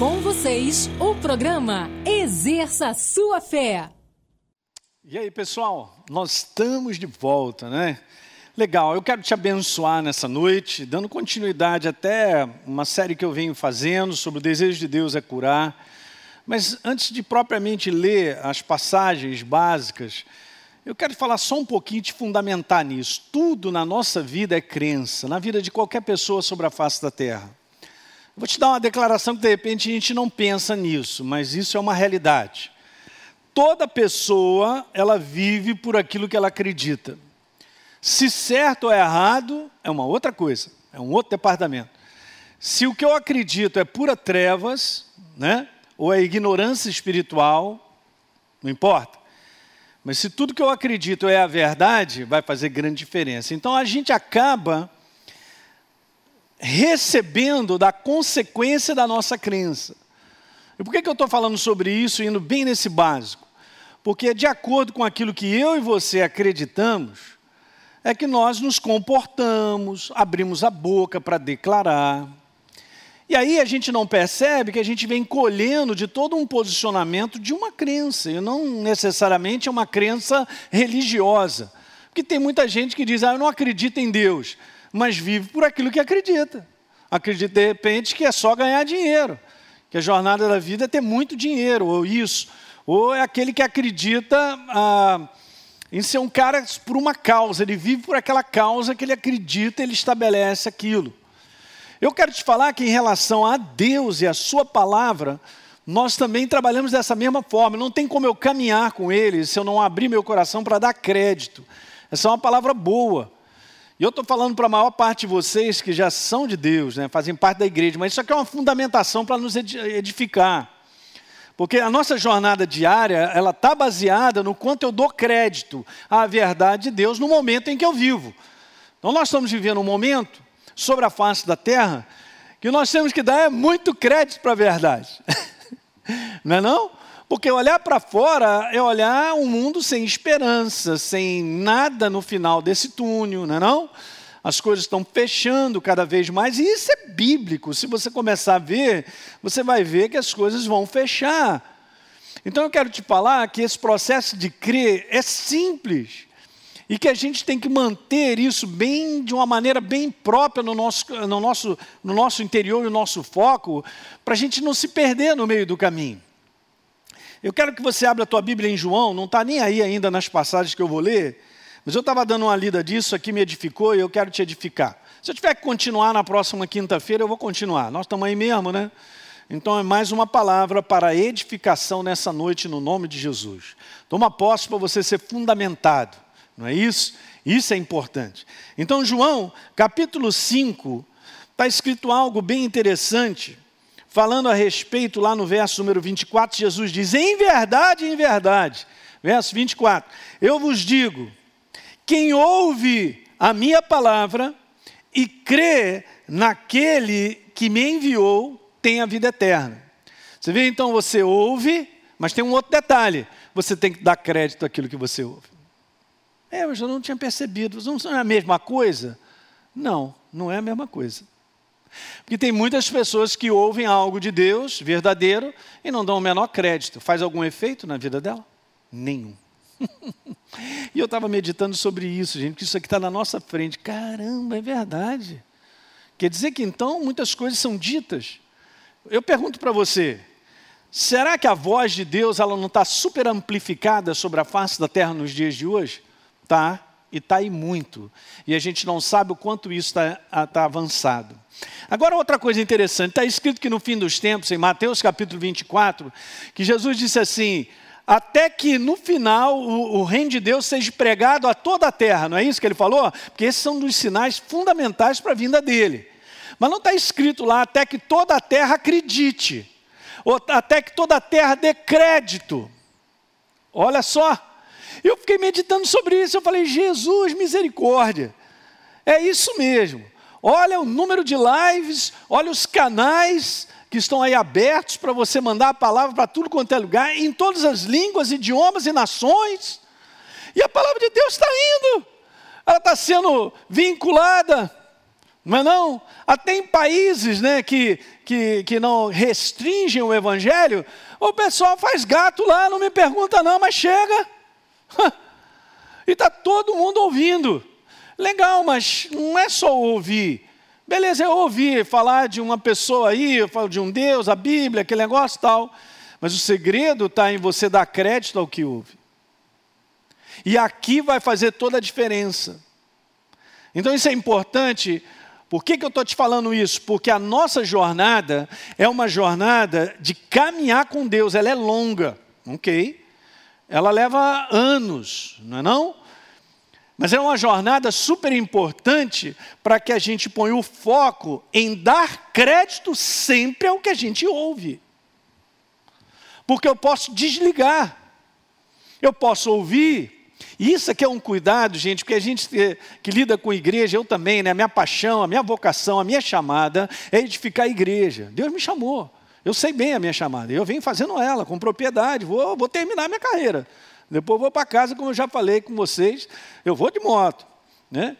Com vocês, o programa Exerça Sua Fé. E aí, pessoal, nós estamos de volta, né? Legal, eu quero te abençoar nessa noite, dando continuidade até uma série que eu venho fazendo sobre o desejo de Deus é curar. Mas antes de propriamente ler as passagens básicas, eu quero falar só um pouquinho de fundamentar nisso. Tudo na nossa vida é crença, na vida de qualquer pessoa sobre a face da terra. Vou te dar uma declaração que de repente a gente não pensa nisso, mas isso é uma realidade. Toda pessoa, ela vive por aquilo que ela acredita. Se certo ou errado, é uma outra coisa, é um outro departamento. Se o que eu acredito é pura trevas, né, ou é ignorância espiritual, não importa. Mas se tudo que eu acredito é a verdade, vai fazer grande diferença. Então a gente acaba recebendo da consequência da nossa crença. E por que, que eu estou falando sobre isso, indo bem nesse básico? Porque, de acordo com aquilo que eu e você acreditamos, é que nós nos comportamos, abrimos a boca para declarar. E aí a gente não percebe que a gente vem colhendo de todo um posicionamento de uma crença, e não necessariamente é uma crença religiosa. Porque tem muita gente que diz, ah, eu não acredito em Deus mas vive por aquilo que acredita. Acredita, de repente, que é só ganhar dinheiro, que a jornada da vida é ter muito dinheiro, ou isso. Ou é aquele que acredita ah, em ser um cara por uma causa, ele vive por aquela causa que ele acredita, ele estabelece aquilo. Eu quero te falar que em relação a Deus e a Sua palavra, nós também trabalhamos dessa mesma forma. Não tem como eu caminhar com Ele se eu não abrir meu coração para dar crédito. Essa é uma palavra boa. E eu estou falando para a maior parte de vocês que já são de Deus, né, fazem parte da igreja, mas isso aqui é uma fundamentação para nos edificar. Porque a nossa jornada diária, ela está baseada no quanto eu dou crédito à verdade de Deus no momento em que eu vivo. Então nós estamos vivendo um momento sobre a face da terra que nós temos que dar muito crédito para a verdade. não é não? Porque olhar para fora é olhar um mundo sem esperança, sem nada no final desse túnel, não é não? As coisas estão fechando cada vez mais, e isso é bíblico. Se você começar a ver, você vai ver que as coisas vão fechar. Então eu quero te falar que esse processo de crer é simples e que a gente tem que manter isso bem de uma maneira bem própria no nosso, no nosso, no nosso interior e no nosso foco, para a gente não se perder no meio do caminho. Eu quero que você abra a tua Bíblia em João, não está nem aí ainda nas passagens que eu vou ler, mas eu estava dando uma lida disso, aqui me edificou e eu quero te edificar. Se eu tiver que continuar na próxima quinta-feira, eu vou continuar. Nós estamos aí mesmo, né? Então é mais uma palavra para edificação nessa noite, no nome de Jesus. Toma posse para você ser fundamentado, não é isso? Isso é importante. Então, João, capítulo 5, está escrito algo bem interessante falando a respeito, lá no verso número 24, Jesus diz: Em verdade, em verdade, verso 24, eu vos digo: quem ouve a minha palavra e crê naquele que me enviou, tem a vida eterna. Você vê então, você ouve, mas tem um outro detalhe: você tem que dar crédito àquilo que você ouve. É, eu não tinha percebido, não é a mesma coisa? Não, não é a mesma coisa. Porque tem muitas pessoas que ouvem algo de Deus verdadeiro e não dão o menor crédito. Faz algum efeito na vida dela? Nenhum. e eu estava meditando sobre isso, gente, que isso aqui está na nossa frente. Caramba, é verdade. Quer dizer que então muitas coisas são ditas. Eu pergunto para você: será que a voz de Deus ela não está super amplificada sobre a face da terra nos dias de hoje? Tá e está aí muito. E a gente não sabe o quanto isso está tá avançado. Agora, outra coisa interessante, está escrito que no fim dos tempos, em Mateus capítulo 24, que Jesus disse assim: até que no final o, o, reino de Deus seja pregado a toda a terra, não é isso que ele falou? Porque esses são dos sinais fundamentais para a vinda dele. Mas não está escrito lá até que toda a terra acredite, ou até que toda a terra dê crédito. Olha só, eu fiquei meditando sobre isso. Eu falei, Jesus, misericórdia. É isso mesmo. Olha o número de lives, olha os canais que estão aí abertos para você mandar a palavra para tudo quanto é lugar, em todas as línguas, idiomas e nações. E a palavra de Deus está indo. Ela está sendo vinculada Não é não? Até em países né, que, que, que não restringem o evangelho, o pessoal faz gato lá, não me pergunta não, mas chega. E está todo mundo ouvindo. Legal, mas não é só ouvir. Beleza, eu ouvi falar de uma pessoa aí, eu falo de um Deus, a Bíblia, aquele negócio tal. Mas o segredo está em você dar crédito ao que ouve. E aqui vai fazer toda a diferença. Então isso é importante. Por que, que eu estou te falando isso? Porque a nossa jornada é uma jornada de caminhar com Deus, ela é longa, ok? Ela leva anos, não é não? Mas é uma jornada super importante para que a gente ponha o foco em dar crédito sempre ao que a gente ouve. Porque eu posso desligar, eu posso ouvir, e isso aqui é um cuidado, gente, porque a gente que lida com igreja, eu também, né? A minha paixão, a minha vocação, a minha chamada é edificar a igreja. Deus me chamou. Eu sei bem a minha chamada. Eu venho fazendo ela com propriedade. Vou, vou terminar minha carreira. Depois vou para casa, como eu já falei com vocês. Eu vou de moto, né?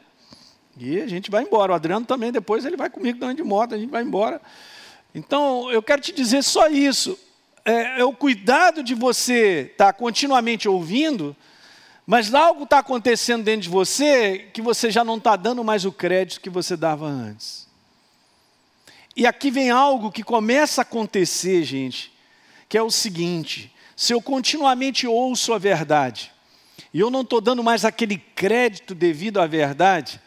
E a gente vai embora. O Adriano também, depois ele vai comigo dando de moto, a gente vai embora. Então, eu quero te dizer só isso. É, é o cuidado de você estar tá continuamente ouvindo mas algo está acontecendo dentro de você que você já não está dando mais o crédito que você dava antes. E aqui vem algo que começa a acontecer, gente, que é o seguinte: se eu continuamente ouço a verdade, e eu não estou dando mais aquele crédito devido à verdade,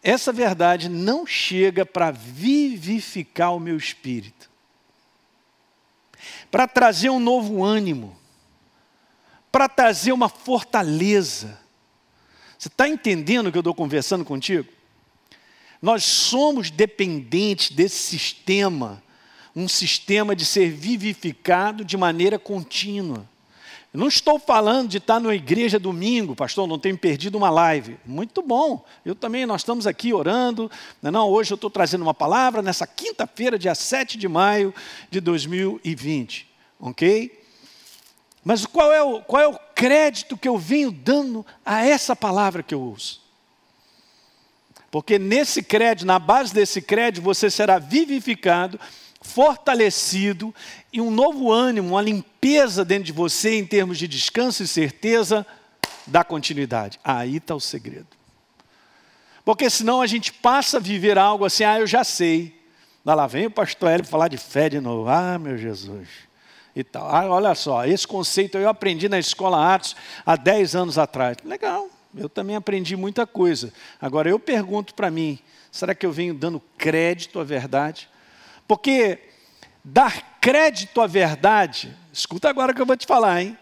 essa verdade não chega para vivificar o meu espírito, para trazer um novo ânimo, para trazer uma fortaleza. Você está entendendo o que eu estou conversando contigo? Nós somos dependentes desse sistema, um sistema de ser vivificado de maneira contínua. Não estou falando de estar na igreja domingo, pastor, não tenho perdido uma live. Muito bom. Eu também, nós estamos aqui orando. Não, é não hoje eu estou trazendo uma palavra nessa quinta-feira, dia 7 de maio de 2020. Ok? Mas qual é, o, qual é o crédito que eu venho dando a essa palavra que eu uso? Porque nesse crédito, na base desse crédito, você será vivificado, fortalecido e um novo ânimo, uma limpeza dentro de você em termos de descanso e certeza da continuidade. Aí está o segredo. Porque senão a gente passa a viver algo assim, ah, eu já sei. Lá vem o pastor Hélio falar de fé de novo. Ah, meu Jesus e tal. Ah, olha só, esse conceito eu aprendi na escola Atos há 10 anos atrás. Legal, eu também aprendi muita coisa. Agora eu pergunto para mim, será que eu venho dando crédito à verdade? Porque dar crédito à verdade, escuta agora o que eu vou te falar, hein?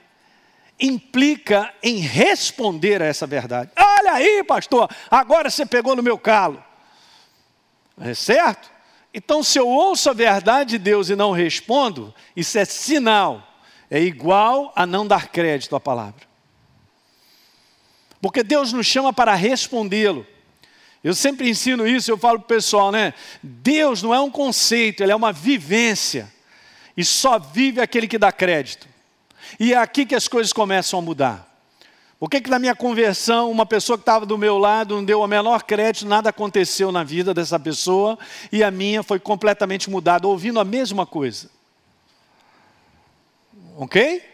Implica em responder a essa verdade. Olha aí, pastor, agora você pegou no meu calo. É certo? Então, se eu ouço a verdade de Deus e não respondo, isso é sinal, é igual a não dar crédito à palavra. Porque Deus nos chama para respondê-lo. Eu sempre ensino isso, eu falo para o pessoal, né? Deus não é um conceito, ele é uma vivência. E só vive aquele que dá crédito. E é aqui que as coisas começam a mudar. Por que, que na minha conversão, uma pessoa que estava do meu lado não deu o menor crédito, nada aconteceu na vida dessa pessoa, e a minha foi completamente mudada, ouvindo a mesma coisa? Ok?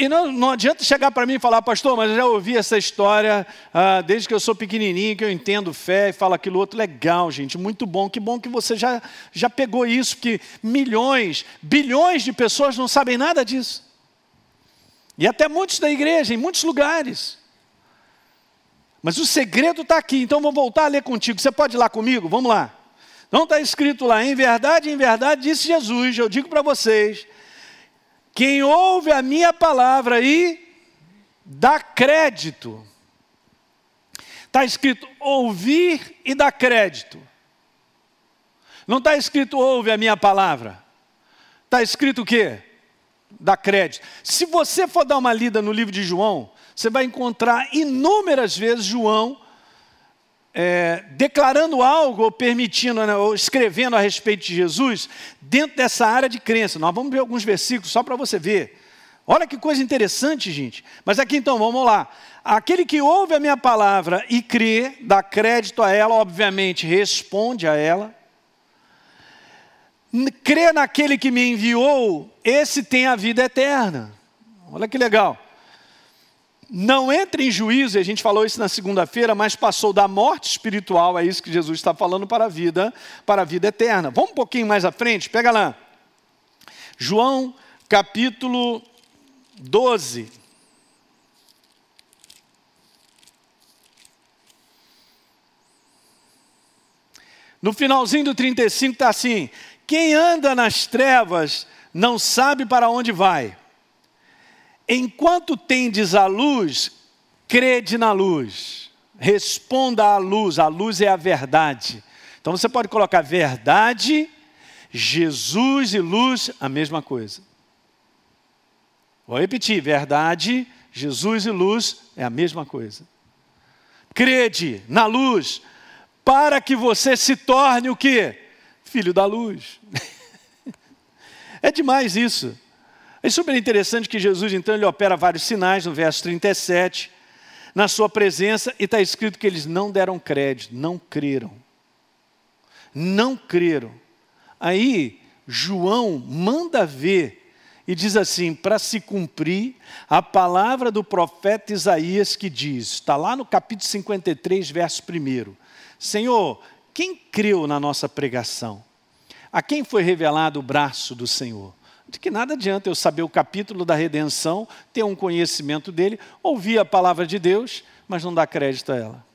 E não, não adianta chegar para mim e falar, pastor, mas eu já ouvi essa história ah, desde que eu sou pequenininho, que eu entendo fé e falo aquilo outro. Legal, gente, muito bom. Que bom que você já, já pegou isso, que milhões, bilhões de pessoas não sabem nada disso. E até muitos da igreja, em muitos lugares. Mas o segredo está aqui, então vou voltar a ler contigo. Você pode ir lá comigo? Vamos lá. Não está escrito lá, em verdade, em verdade, disse Jesus, eu digo para vocês, quem ouve a minha palavra e dá crédito. Está escrito ouvir e dar crédito. Não está escrito ouve a minha palavra. Está escrito o quê? dá crédito. Se você for dar uma lida no livro de João, você vai encontrar inúmeras vezes João é, declarando algo ou permitindo, né, ou escrevendo a respeito de Jesus dentro dessa área de crença. Nós vamos ver alguns versículos só para você ver Olha que coisa interessante, gente. Mas aqui então, vamos lá. Aquele que ouve a minha palavra e crê, dá crédito a ela, obviamente responde a ela. Crê naquele que me enviou, esse tem a vida eterna. Olha que legal. Não entra em juízo, e a gente falou isso na segunda-feira, mas passou da morte espiritual, é isso que Jesus está falando para a vida, para a vida eterna. Vamos um pouquinho mais à frente, pega lá. João capítulo 12. No finalzinho do 35 está assim: quem anda nas trevas não sabe para onde vai. Enquanto tendes a luz, crede na luz. Responda à luz, a luz é a verdade. Então você pode colocar verdade, Jesus e luz, a mesma coisa. Vou repetir: verdade, Jesus e luz é a mesma coisa. Crede na luz, para que você se torne o que? Filho da luz. é demais isso. É super interessante que Jesus, então, ele opera vários sinais no verso 37, na sua presença, e está escrito que eles não deram crédito, não creram. Não creram. Aí, João manda ver e diz assim: para se cumprir a palavra do profeta Isaías que diz, está lá no capítulo 53, verso 1: Senhor, quem creu na nossa pregação? A quem foi revelado o braço do Senhor? De que nada adianta eu saber o capítulo da redenção, ter um conhecimento dele, ouvir a palavra de Deus, mas não dar crédito a ela.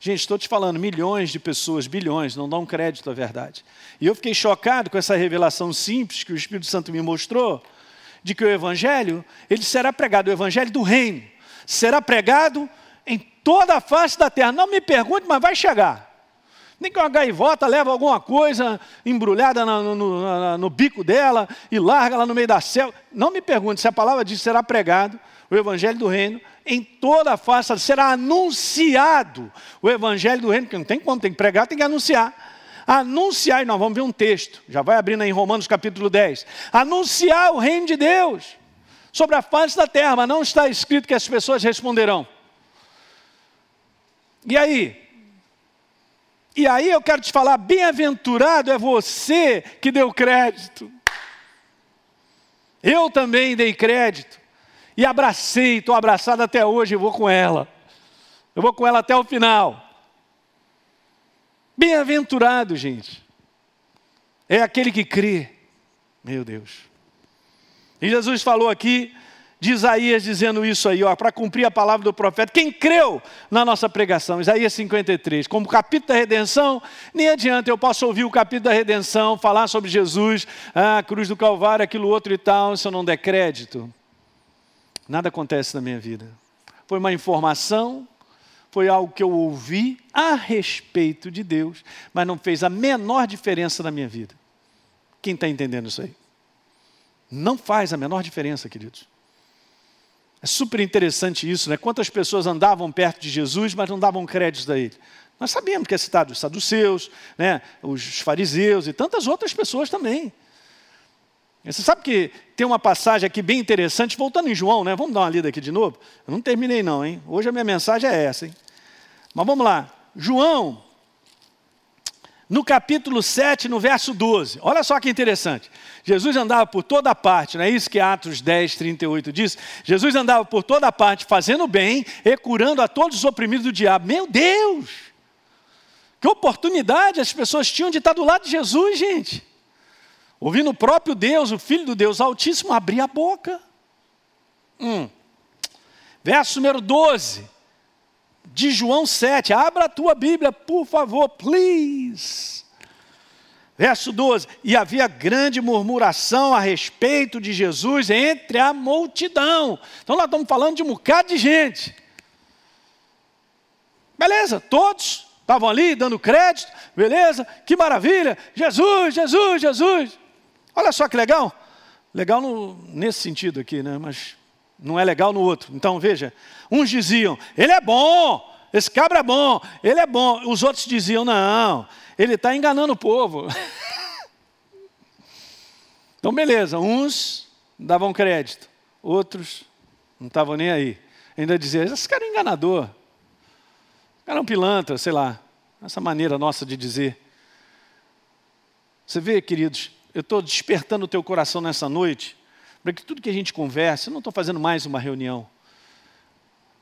Gente, estou te falando, milhões de pessoas, bilhões, não dão crédito à verdade. E eu fiquei chocado com essa revelação simples que o Espírito Santo me mostrou, de que o Evangelho, ele será pregado, o Evangelho do Reino, será pregado em toda a face da terra. Não me pergunte, mas vai chegar. Nem que uma gaivota leva alguma coisa embrulhada no, no, no, no bico dela e larga lá no meio da selva. Não me pergunte se a palavra diz será pregado o Evangelho do Reino em toda a face, será anunciado o Evangelho do Reino, que não tem como, tem que pregar, tem que anunciar. Anunciar, e nós vamos ver um texto, já vai abrindo aí em Romanos capítulo 10. Anunciar o reino de Deus sobre a face da terra, mas não está escrito que as pessoas responderão. E aí? E aí eu quero te falar, bem-aventurado é você que deu crédito. Eu também dei crédito. E abracei, estou abraçado até hoje e vou com ela. Eu vou com ela até o final. Bem-aventurado, gente. É aquele que crê. Meu Deus. E Jesus falou aqui de Isaías dizendo isso aí, para cumprir a palavra do profeta. Quem creu na nossa pregação? Isaías 53. Como capítulo da redenção, nem adianta eu posso ouvir o capítulo da redenção, falar sobre Jesus, a ah, cruz do Calvário, aquilo outro e tal, se eu não der crédito. Nada acontece na minha vida. Foi uma informação, foi algo que eu ouvi a respeito de Deus, mas não fez a menor diferença na minha vida. Quem está entendendo isso aí? Não faz a menor diferença, queridos. É super interessante isso, né? Quantas pessoas andavam perto de Jesus, mas não davam crédito a ele. Nós sabíamos que é citado os saduceus, né? os fariseus e tantas outras pessoas também. Você sabe que tem uma passagem aqui bem interessante, voltando em João, né? Vamos dar uma lida aqui de novo? Eu não terminei não, hein? Hoje a minha mensagem é essa, hein? Mas vamos lá. João, no capítulo 7, no verso 12. Olha só que interessante. Jesus andava por toda parte, não é isso que Atos 10, 38 diz? Jesus andava por toda parte, fazendo bem e curando a todos os oprimidos do diabo. Meu Deus! Que oportunidade as pessoas tinham de estar do lado de Jesus, gente ouvindo o próprio Deus, o Filho do Deus Altíssimo, abrir a boca. Hum. Verso número 12, de João 7. Abra a tua Bíblia, por favor, please. Verso 12: E havia grande murmuração a respeito de Jesus entre a multidão. Então, nós estamos falando de um bocado de gente. Beleza, todos estavam ali dando crédito, beleza, que maravilha, Jesus, Jesus, Jesus. Olha só que legal. Legal no, nesse sentido aqui, né? Mas não é legal no outro. Então veja, uns diziam, ele é bom, esse cabra é bom, ele é bom. Os outros diziam, não, ele está enganando o povo. então beleza, uns davam crédito, outros não estavam nem aí. Ainda diziam, esse cara é enganador, esse cara é um pilantra, sei lá, essa maneira nossa de dizer. Você vê, queridos, eu estou despertando o teu coração nessa noite, para que tudo que a gente converse, eu não estou fazendo mais uma reunião.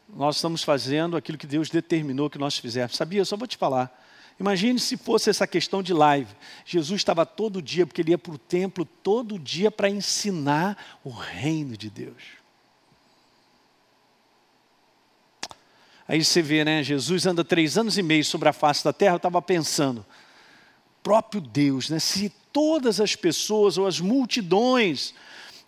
Nós estamos fazendo aquilo que Deus determinou que nós fizéssemos. Sabia? Eu só vou te falar. Imagine se fosse essa questão de live. Jesus estava todo dia, porque ele ia para o templo todo dia para ensinar o reino de Deus. Aí você vê, né? Jesus anda três anos e meio sobre a face da terra. Eu estava pensando, próprio Deus, né? Se todas as pessoas ou as multidões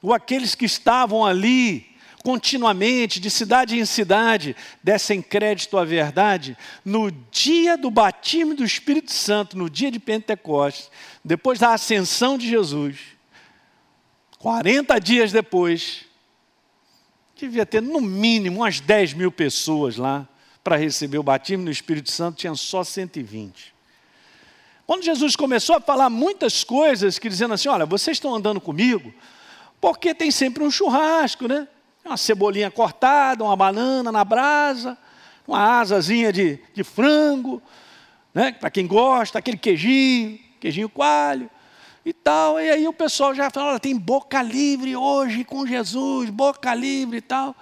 ou aqueles que estavam ali continuamente, de cidade em cidade, dessem crédito à verdade, no dia do batismo do Espírito Santo, no dia de Pentecostes, depois da ascensão de Jesus, 40 dias depois, devia ter no mínimo umas 10 mil pessoas lá para receber o batismo no Espírito Santo, tinha só 120. Quando Jesus começou a falar muitas coisas, que dizendo assim: olha, vocês estão andando comigo, porque tem sempre um churrasco, né? uma cebolinha cortada, uma banana na brasa, uma asazinha de, de frango, né? para quem gosta, aquele queijinho, queijinho coalho e tal. E aí o pessoal já fala, tem boca livre hoje com Jesus, boca livre e tal.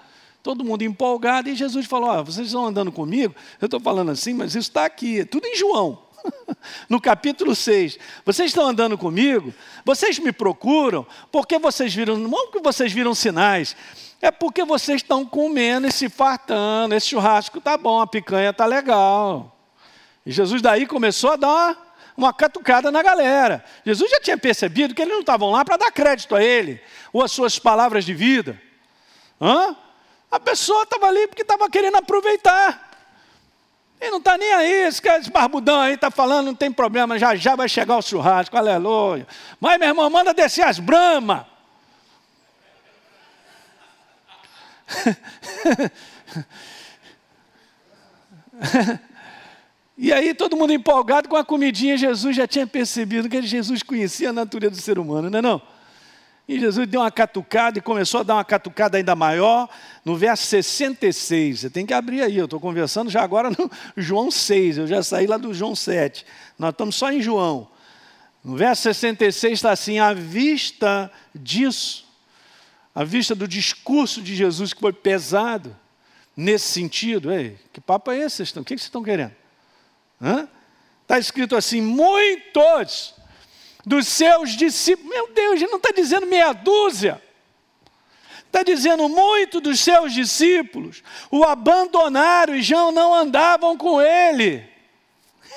Todo mundo empolgado, e Jesus falou: oh, vocês estão andando comigo? Eu estou falando assim, mas isso está aqui, é tudo em João. no capítulo 6. Vocês estão andando comigo? Vocês me procuram porque vocês viram, não que vocês viram sinais, é porque vocês estão comendo e se fartando. Esse churrasco tá bom, a picanha tá legal. E Jesus daí começou a dar uma, catucada na galera. Jesus já tinha percebido que eles não estavam lá para dar crédito a ele, ou as suas palavras de vida. Hã? A pessoa estava ali porque estava querendo aproveitar. E não está nem aí, esse, esse barbudão aí está falando, não tem problema, já já vai chegar o churrasco, aleluia. Mas, meu irmão, manda descer as bramas. e aí todo mundo empolgado com a comidinha, Jesus já tinha percebido que Jesus conhecia a natureza do ser humano, não é não? E Jesus deu uma catucada e começou a dar uma catucada ainda maior no verso 66. Você tem que abrir aí, eu estou conversando já agora no João 6, eu já saí lá do João 7. Nós estamos só em João. No verso 66 está assim: à vista disso, à vista do discurso de Jesus que foi pesado nesse sentido. Ei, que papo é esse? O que vocês estão querendo? Está escrito assim: muitos dos seus discípulos. Meu Deus, ele não está dizendo meia dúzia. Está dizendo muito dos seus discípulos o abandonaram e já não andavam com ele.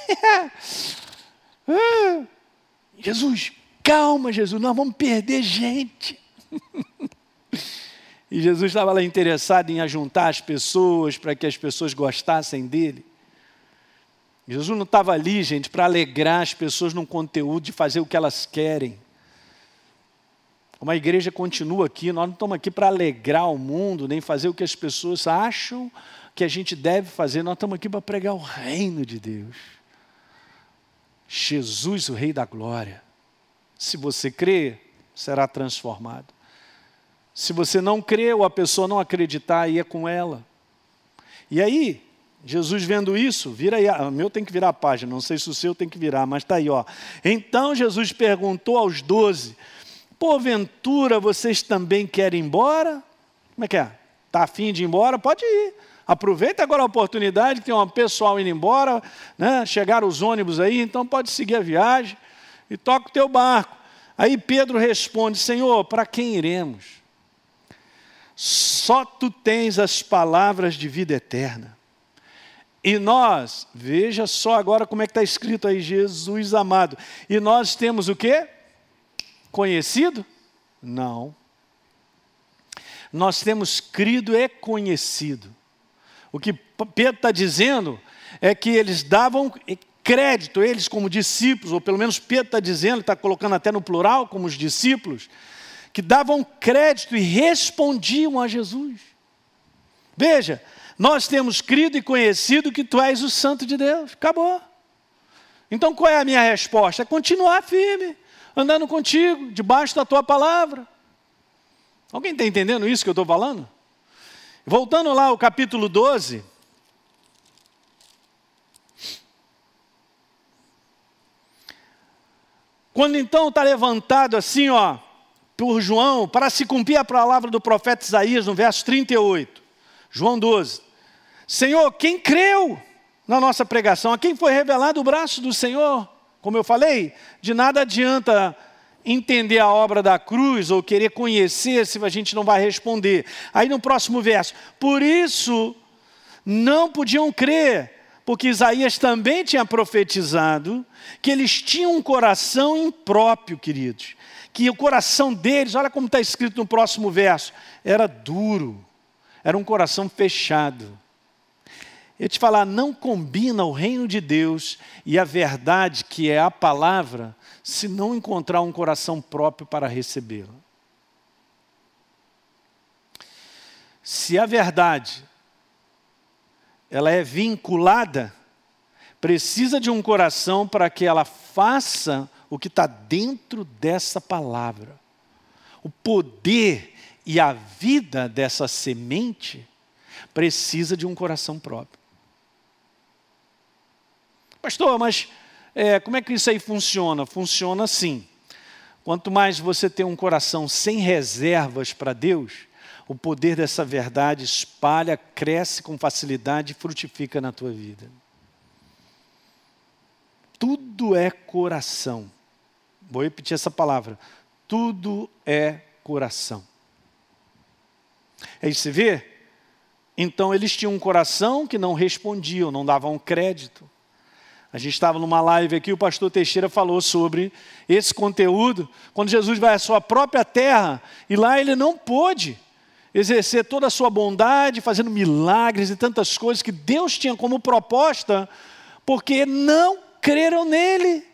Jesus, calma, Jesus, nós vamos perder gente. E Jesus estava lá interessado em ajuntar as pessoas para que as pessoas gostassem dele. Jesus não estava ali, gente, para alegrar as pessoas num conteúdo de fazer o que elas querem. Como a igreja continua aqui, nós não estamos aqui para alegrar o mundo, nem fazer o que as pessoas acham que a gente deve fazer, nós estamos aqui para pregar o reino de Deus. Jesus, o Rei da Glória. Se você crê, será transformado. Se você não crê ou a pessoa não acreditar, aí é com ela. E aí, Jesus vendo isso, vira aí, o meu tem que virar a página, não sei se o seu tem que virar, mas está aí, ó. Então Jesus perguntou aos doze: Porventura vocês também querem ir embora? Como é que é? Está afim de ir embora? Pode ir. Aproveita agora a oportunidade, tem um pessoal indo embora, né? chegaram os ônibus aí, então pode seguir a viagem e toca o teu barco. Aí Pedro responde: Senhor, para quem iremos? Só tu tens as palavras de vida eterna. E nós, veja só agora como é que está escrito aí, Jesus amado. E nós temos o quê? Conhecido? Não. Nós temos crido e conhecido. O que Pedro está dizendo é que eles davam crédito, eles como discípulos, ou pelo menos Pedro está dizendo, está colocando até no plural, como os discípulos, que davam crédito e respondiam a Jesus. Veja, nós temos crido e conhecido que tu és o Santo de Deus. Acabou. Então qual é a minha resposta? É continuar firme, andando contigo, debaixo da tua palavra. Alguém está entendendo isso que eu estou falando? Voltando lá ao capítulo 12. Quando então está levantado assim, ó, por João, para se cumprir a palavra do profeta Isaías, no verso 38, João 12. Senhor, quem creu na nossa pregação, a quem foi revelado o braço do Senhor, como eu falei, de nada adianta entender a obra da cruz ou querer conhecer se a gente não vai responder. Aí no próximo verso, por isso não podiam crer, porque Isaías também tinha profetizado que eles tinham um coração impróprio, queridos. Que o coração deles, olha como está escrito no próximo verso, era duro, era um coração fechado. Eu te falar, não combina o reino de Deus e a verdade, que é a palavra, se não encontrar um coração próprio para recebê-la. Se a verdade ela é vinculada, precisa de um coração para que ela faça o que está dentro dessa palavra. O poder e a vida dessa semente precisa de um coração próprio. Pastor, mas é, como é que isso aí funciona? Funciona assim. Quanto mais você tem um coração sem reservas para Deus, o poder dessa verdade espalha, cresce com facilidade e frutifica na tua vida. Tudo é coração. Vou repetir essa palavra. Tudo é coração. Aí você vê? Então eles tinham um coração que não respondiam, não davam crédito. A gente estava numa live aqui, o pastor Teixeira falou sobre esse conteúdo, quando Jesus vai à sua própria terra, e lá ele não pôde exercer toda a sua bondade, fazendo milagres e tantas coisas que Deus tinha como proposta, porque não creram nele,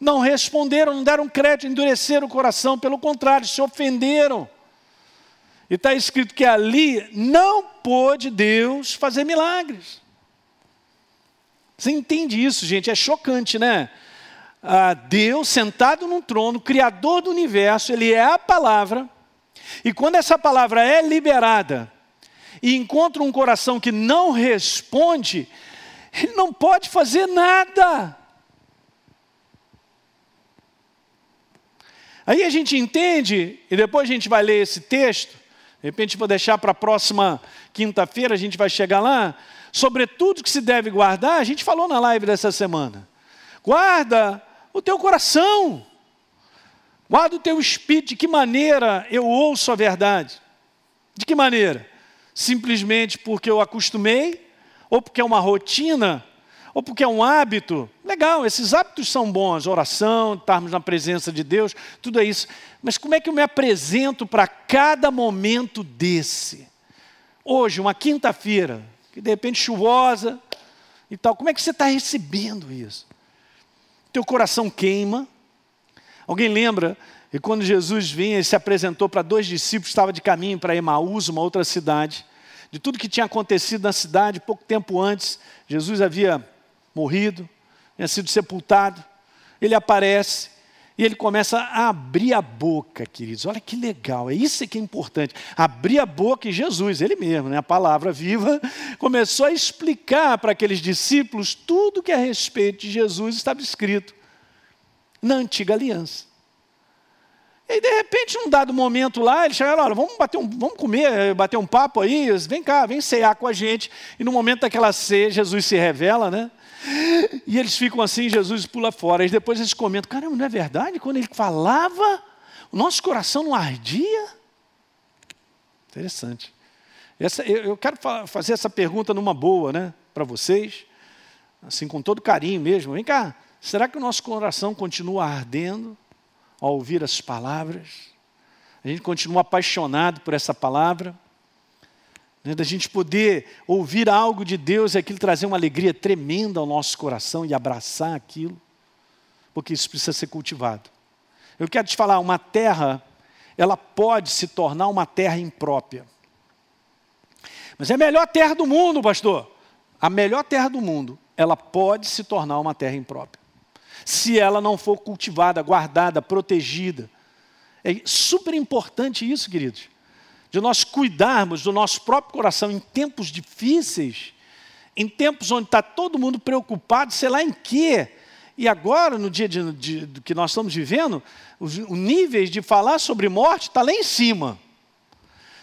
não responderam, não deram crédito, endureceram o coração, pelo contrário, se ofenderam. E está escrito que ali não pôde Deus fazer milagres. Você entende isso, gente? É chocante, né? Ah, Deus sentado num trono, Criador do universo, Ele é a palavra, e quando essa palavra é liberada e encontra um coração que não responde, ele não pode fazer nada. Aí a gente entende, e depois a gente vai ler esse texto, de repente vou deixar para a próxima quinta-feira, a gente vai chegar lá sobre tudo que se deve guardar, a gente falou na live dessa semana. Guarda o teu coração, guarda o teu espírito. De que maneira eu ouço a verdade? De que maneira? Simplesmente porque eu acostumei, ou porque é uma rotina, ou porque é um hábito. Legal, esses hábitos são bons, oração, estarmos na presença de Deus, tudo é isso. Mas como é que eu me apresento para cada momento desse? Hoje, uma quinta-feira, que de repente chuvosa e tal. Como é que você está recebendo isso? Teu coração queima. Alguém lembra que quando Jesus vinha e se apresentou para dois discípulos, estava de caminho para Emaús, uma outra cidade, de tudo que tinha acontecido na cidade, pouco tempo antes, Jesus havia morrido, tinha sido sepultado. Ele aparece e ele começa a abrir a boca, queridos. Olha que legal, é isso que é importante. Abrir a boca e Jesus, ele mesmo, né, a palavra viva, começou a explicar para aqueles discípulos tudo que a respeito de Jesus estava escrito na antiga aliança. E de repente, num dado momento lá, eles chegaram, olha, vamos bater um, vamos comer, bater um papo aí, vem cá, vem cear com a gente. E no momento daquela ceia, Jesus se revela, né? E eles ficam assim, Jesus pula fora. E depois eles comentam: caramba, não é verdade? Quando ele falava, o nosso coração não ardia? Interessante. Essa, eu, eu quero fazer essa pergunta numa boa, né, para vocês, assim com todo carinho mesmo. Vem cá, será que o nosso coração continua ardendo ao ouvir as palavras? A gente continua apaixonado por essa palavra? Né, da gente poder ouvir algo de Deus e aquilo trazer uma alegria tremenda ao nosso coração e abraçar aquilo, porque isso precisa ser cultivado. Eu quero te falar, uma terra, ela pode se tornar uma terra imprópria. Mas é a melhor terra do mundo, pastor. A melhor terra do mundo, ela pode se tornar uma terra imprópria. Se ela não for cultivada, guardada, protegida. É super importante isso, queridos. De nós cuidarmos do nosso próprio coração em tempos difíceis, em tempos onde está todo mundo preocupado, sei lá em quê. E agora, no dia de, de, de que nós estamos vivendo, os, os níveis de falar sobre morte está lá em cima.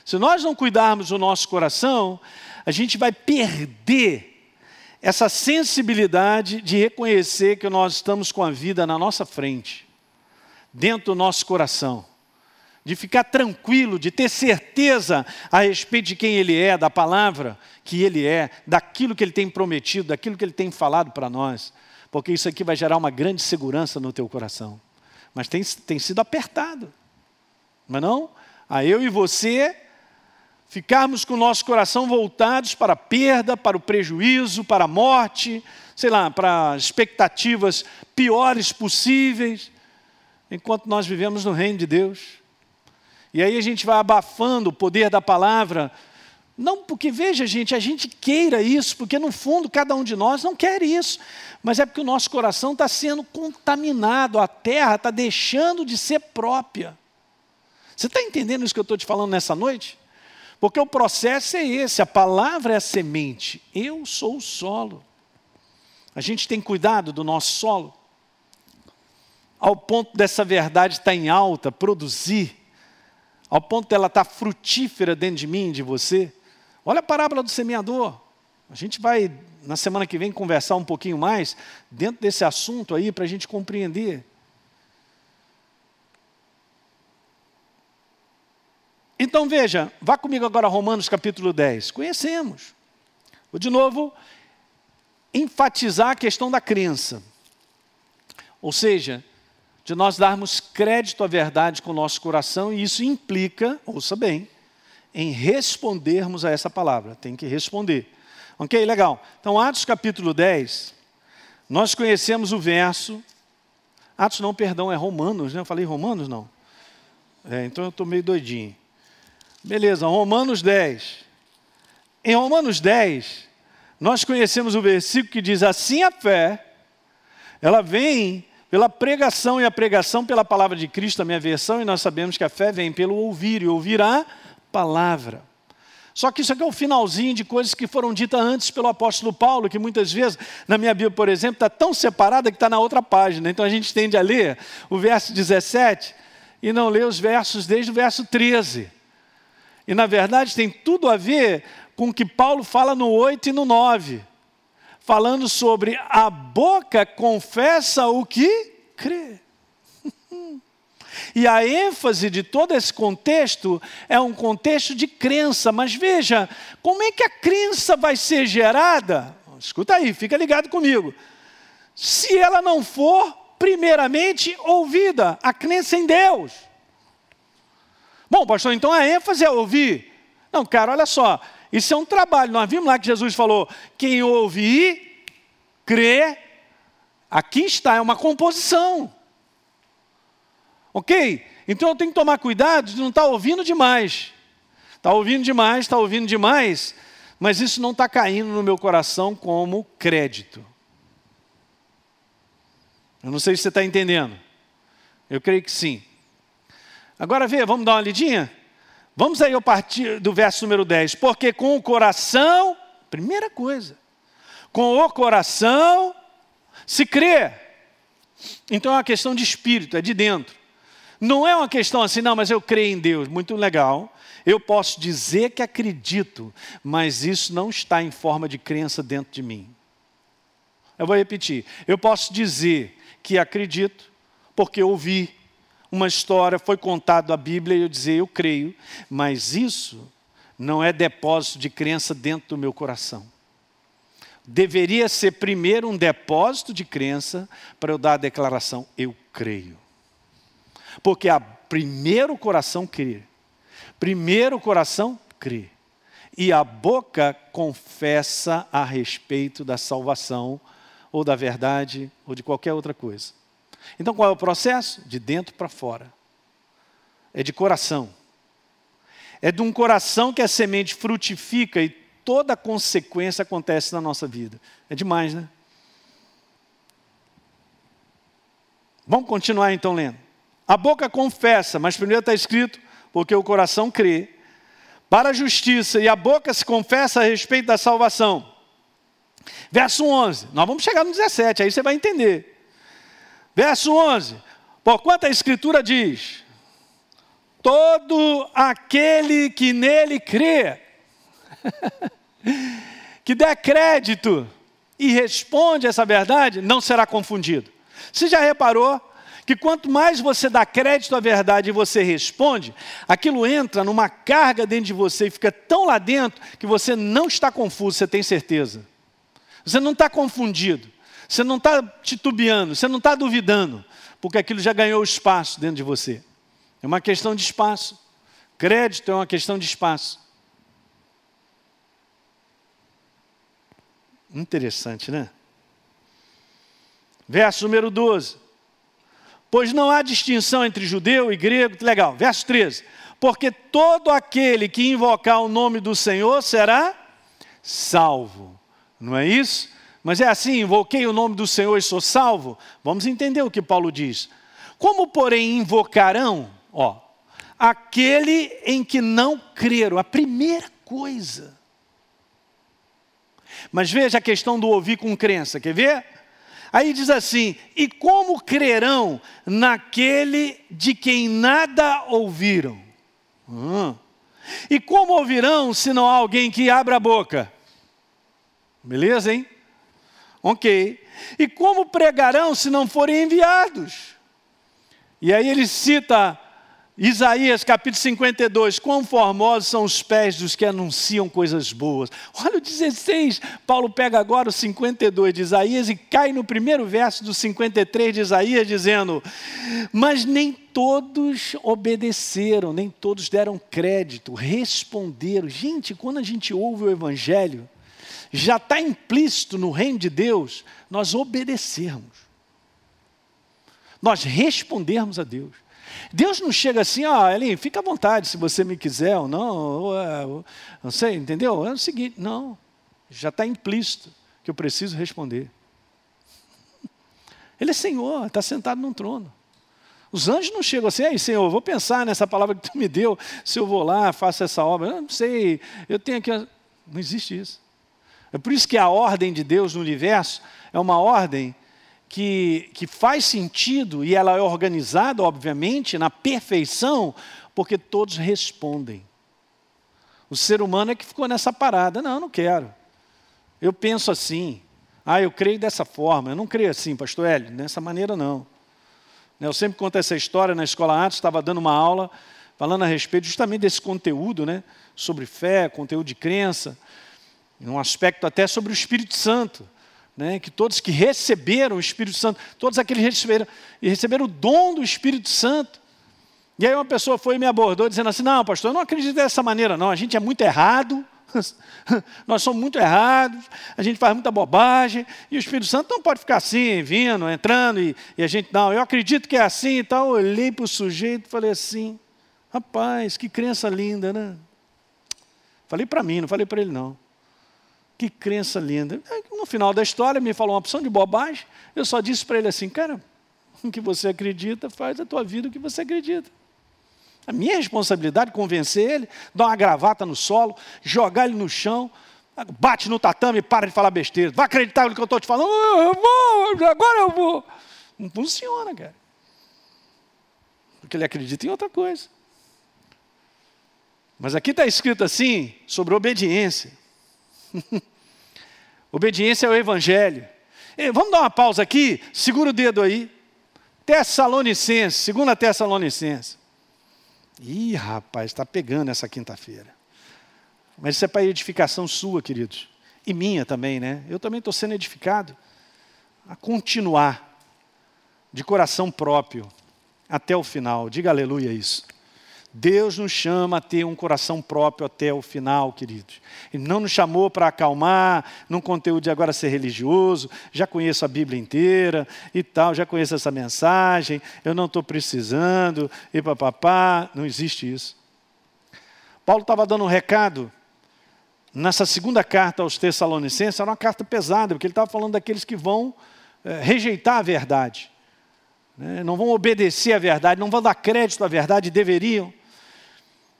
Se nós não cuidarmos do nosso coração, a gente vai perder essa sensibilidade de reconhecer que nós estamos com a vida na nossa frente, dentro do nosso coração de ficar tranquilo, de ter certeza a respeito de quem Ele é, da palavra que Ele é, daquilo que Ele tem prometido, daquilo que Ele tem falado para nós, porque isso aqui vai gerar uma grande segurança no teu coração. Mas tem, tem sido apertado, mas é não? A eu e você ficarmos com o nosso coração voltados para a perda, para o prejuízo, para a morte, sei lá, para expectativas piores possíveis, enquanto nós vivemos no reino de Deus. E aí a gente vai abafando o poder da palavra. Não porque, veja, gente, a gente queira isso, porque no fundo cada um de nós não quer isso, mas é porque o nosso coração está sendo contaminado, a terra está deixando de ser própria. Você está entendendo isso que eu estou te falando nessa noite? Porque o processo é esse, a palavra é a semente, eu sou o solo. A gente tem cuidado do nosso solo, ao ponto dessa verdade estar em alta, produzir ao ponto dela estar frutífera dentro de mim, de você. Olha a parábola do semeador. A gente vai, na semana que vem, conversar um pouquinho mais dentro desse assunto aí, para a gente compreender. Então veja, vá comigo agora a Romanos capítulo 10. Conhecemos. Vou de novo enfatizar a questão da crença. Ou seja, de nós darmos crédito à verdade com o nosso coração, e isso implica, ouça bem, em respondermos a essa palavra. Tem que responder. Ok, legal. Então, Atos capítulo 10, nós conhecemos o verso. Atos não, perdão, é Romanos, né? Eu falei Romanos, não. É, então eu estou meio doidinho. Beleza, Romanos 10. Em Romanos 10, nós conhecemos o versículo que diz: Assim a fé, ela vem pela pregação, e a pregação pela palavra de Cristo, a minha versão, e nós sabemos que a fé vem pelo ouvir, e ouvir a palavra. Só que isso aqui é o finalzinho de coisas que foram ditas antes pelo apóstolo Paulo, que muitas vezes, na minha Bíblia, por exemplo, está tão separada que está na outra página. Então a gente tende a ler o verso 17 e não lê os versos desde o verso 13. E na verdade tem tudo a ver com o que Paulo fala no 8 e no 9 falando sobre a boca confessa o que crê. E a ênfase de todo esse contexto é um contexto de crença, mas veja, como é que a crença vai ser gerada? Escuta aí, fica ligado comigo. Se ela não for, primeiramente, ouvida, a crença em Deus. Bom, pastor, então a ênfase é ouvir. Não, cara, olha só, isso é um trabalho. Nós vimos lá que Jesus falou: quem ouve e crê, aqui está, é uma composição. Ok? Então eu tenho que tomar cuidado de não estar ouvindo demais. Está ouvindo demais, está ouvindo demais, mas isso não está caindo no meu coração como crédito. Eu não sei se você está entendendo. Eu creio que sim. Agora vê, vamos dar uma lidinha? Vamos aí a partir do verso número 10. Porque com o coração, primeira coisa, com o coração se crê. Então é uma questão de espírito, é de dentro. Não é uma questão assim, não, mas eu creio em Deus, muito legal. Eu posso dizer que acredito, mas isso não está em forma de crença dentro de mim. Eu vou repetir. Eu posso dizer que acredito, porque ouvi, uma história, foi contado a Bíblia e eu dizer, eu creio, mas isso não é depósito de crença dentro do meu coração. Deveria ser primeiro um depósito de crença para eu dar a declaração, eu creio. Porque a primeiro o coração crê. Primeiro o coração crê. E a boca confessa a respeito da salvação, ou da verdade, ou de qualquer outra coisa. Então qual é o processo? De dentro para fora. É de coração. É de um coração que a semente frutifica e toda a consequência acontece na nossa vida. É demais, né? Vamos continuar então lendo. A boca confessa, mas primeiro está escrito, porque o coração crê. para a justiça e a boca se confessa a respeito da salvação. Verso 11, nós vamos chegar no 17, aí você vai entender. Verso 11: Porquanto a Escritura diz: Todo aquele que nele crê, que der crédito e responde essa verdade, não será confundido. Você já reparou que quanto mais você dá crédito à verdade e você responde, aquilo entra numa carga dentro de você e fica tão lá dentro que você não está confuso, você tem certeza. Você não está confundido, você não está titubeando, você não está duvidando, porque aquilo já ganhou espaço dentro de você. É uma questão de espaço. Crédito é uma questão de espaço. Interessante, né? Verso número 12. Pois não há distinção entre judeu e grego. Legal. Verso 13. Porque todo aquele que invocar o nome do Senhor será salvo. Não é isso? Mas é assim: invoquei o nome do Senhor e sou salvo. Vamos entender o que Paulo diz. Como, porém, invocarão, ó, aquele em que não creram? A primeira coisa. Mas veja a questão do ouvir com crença, quer ver? Aí diz assim: e como crerão naquele de quem nada ouviram? Hum. E como ouvirão se não há alguém que abra a boca? Beleza, hein? Ok. E como pregarão se não forem enviados? E aí ele cita Isaías capítulo 52, quão formosos são os pés dos que anunciam coisas boas. Olha o 16, Paulo pega agora o 52 de Isaías e cai no primeiro verso do 53 de Isaías, dizendo: Mas nem todos obedeceram, nem todos deram crédito, responderam. Gente, quando a gente ouve o Evangelho, já está implícito no reino de Deus nós obedecermos, nós respondermos a Deus. Deus não chega assim, ó, oh, Elinho, fica à vontade se você me quiser ou não, ou, é, ou, não sei, entendeu? É o seguinte, não, já está implícito que eu preciso responder. Ele é Senhor, está sentado num trono. Os anjos não chegam assim, aí Senhor, vou pensar nessa palavra que tu me deu, se eu vou lá, faço essa obra. Eu não sei, eu tenho que. Não existe isso. É por isso que a ordem de Deus no universo é uma ordem que, que faz sentido e ela é organizada, obviamente, na perfeição, porque todos respondem. O ser humano é que ficou nessa parada. Não, não quero. Eu penso assim. Ah, eu creio dessa forma. Eu não creio assim, pastor Hélio, dessa maneira não. Eu sempre conto essa história na Escola Atos, estava dando uma aula falando a respeito justamente desse conteúdo, né? Sobre fé, conteúdo de crença, um aspecto até sobre o Espírito Santo né, que todos que receberam o Espírito Santo, todos aqueles que receberam, receberam o dom do Espírito Santo. E aí uma pessoa foi e me abordou dizendo assim: Não, pastor, eu não acredito dessa maneira, não. A gente é muito errado, nós somos muito errados, a gente faz muita bobagem, e o Espírito Santo não pode ficar assim, vindo, entrando, e, e a gente, não, eu acredito que é assim e tal. Olhei para o sujeito e falei assim: Rapaz, que crença linda, né? Falei para mim, não falei para ele não. Que crença linda. No final da história, me falou uma opção de bobagem. Eu só disse para ele assim: cara, o que você acredita, faz a tua vida o que você acredita. A minha responsabilidade é convencer ele, dar uma gravata no solo, jogar ele no chão, bate no tatame e para de falar besteira. Vai acreditar no que eu estou te falando? Eu vou, agora eu vou. Não funciona, cara. Porque ele acredita em outra coisa. Mas aqui está escrito assim, sobre obediência. Obediência ao Evangelho. Vamos dar uma pausa aqui? Segura o dedo aí. Tessalonicense, segunda Tessalonicense. Ih, rapaz, está pegando essa quinta-feira. Mas isso é para edificação sua, queridos. E minha também, né? Eu também estou sendo edificado a continuar de coração próprio até o final. Diga aleluia isso. Deus nos chama a ter um coração próprio até o final, queridos. Ele não nos chamou para acalmar, num conteúdo de agora ser religioso, já conheço a Bíblia inteira e tal, já conheço essa mensagem, eu não estou precisando, e papapá. Não existe isso. Paulo estava dando um recado nessa segunda carta aos Tessalonicenses, era uma carta pesada, porque ele estava falando daqueles que vão é, rejeitar a verdade. Né? Não vão obedecer à verdade, não vão dar crédito à verdade, deveriam.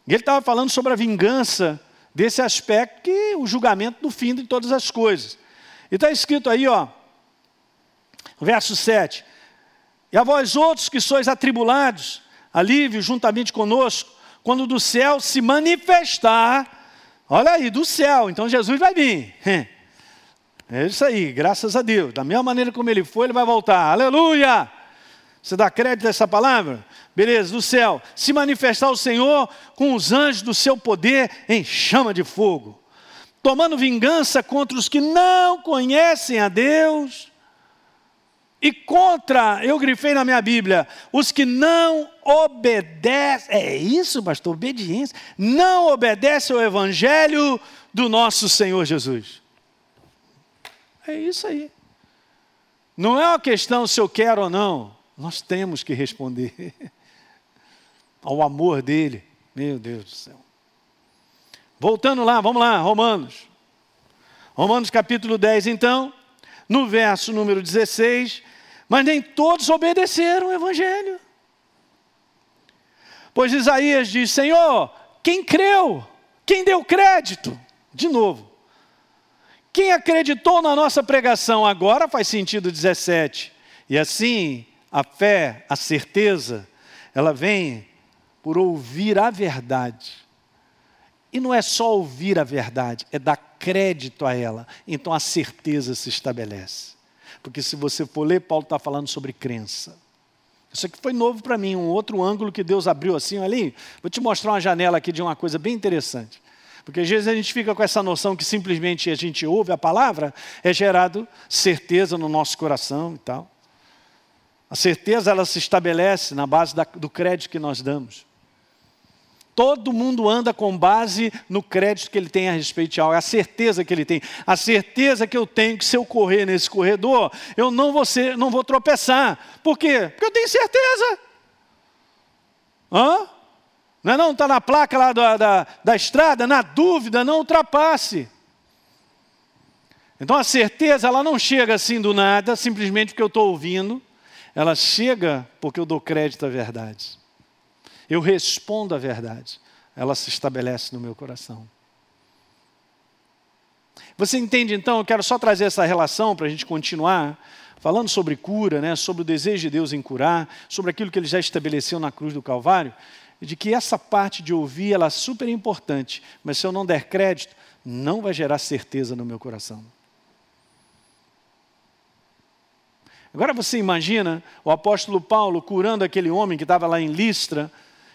E ele estava falando sobre a vingança desse aspecto, que o julgamento do fim de todas as coisas. E está escrito aí, ó, verso 7. E a vós outros que sois atribulados, alívio juntamente conosco, quando do céu se manifestar, olha aí, do céu, então Jesus vai vir. É isso aí, graças a Deus. Da mesma maneira como ele foi, ele vai voltar. Aleluia! Você dá crédito a essa palavra? Beleza, do céu. Se manifestar o Senhor com os anjos do seu poder em chama de fogo, tomando vingança contra os que não conhecem a Deus e contra, eu grifei na minha Bíblia, os que não obedecem, é isso, pastor, obediência, não obedecem ao Evangelho do nosso Senhor Jesus. É isso aí. Não é uma questão se eu quero ou não, nós temos que responder ao amor dele. Meu Deus do céu. Voltando lá, vamos lá, Romanos. Romanos capítulo 10, então, no verso número 16, mas nem todos obedeceram o Evangelho. Pois Isaías diz: Senhor, quem creu? Quem deu crédito? De novo. Quem acreditou na nossa pregação? Agora faz sentido 17. E assim, a fé, a certeza, ela vem por ouvir a verdade. E não é só ouvir a verdade, é dar crédito a ela. Então a certeza se estabelece. Porque se você for ler, Paulo está falando sobre crença. Isso aqui foi novo para mim, um outro ângulo que Deus abriu assim ali. Vou te mostrar uma janela aqui de uma coisa bem interessante. Porque às vezes a gente fica com essa noção que simplesmente a gente ouve a palavra, é gerado certeza no nosso coração e tal. A certeza ela se estabelece na base da, do crédito que nós damos. Todo mundo anda com base no crédito que ele tem a respeito de algo, é a certeza que ele tem. A certeza que eu tenho que se eu correr nesse corredor, eu não vou, ser, não vou tropeçar. Por quê? Porque eu tenho certeza. Hã? Não é não? Está na placa lá da, da, da estrada, na dúvida, não ultrapasse. Então a certeza, ela não chega assim do nada, simplesmente porque eu estou ouvindo. Ela chega porque eu dou crédito à verdade eu respondo à verdade, ela se estabelece no meu coração. Você entende então? Eu quero só trazer essa relação para a gente continuar falando sobre cura, né, sobre o desejo de Deus em curar, sobre aquilo que ele já estabeleceu na cruz do Calvário, de que essa parte de ouvir ela é super importante, mas se eu não der crédito, não vai gerar certeza no meu coração. Agora você imagina o apóstolo Paulo curando aquele homem que estava lá em Listra,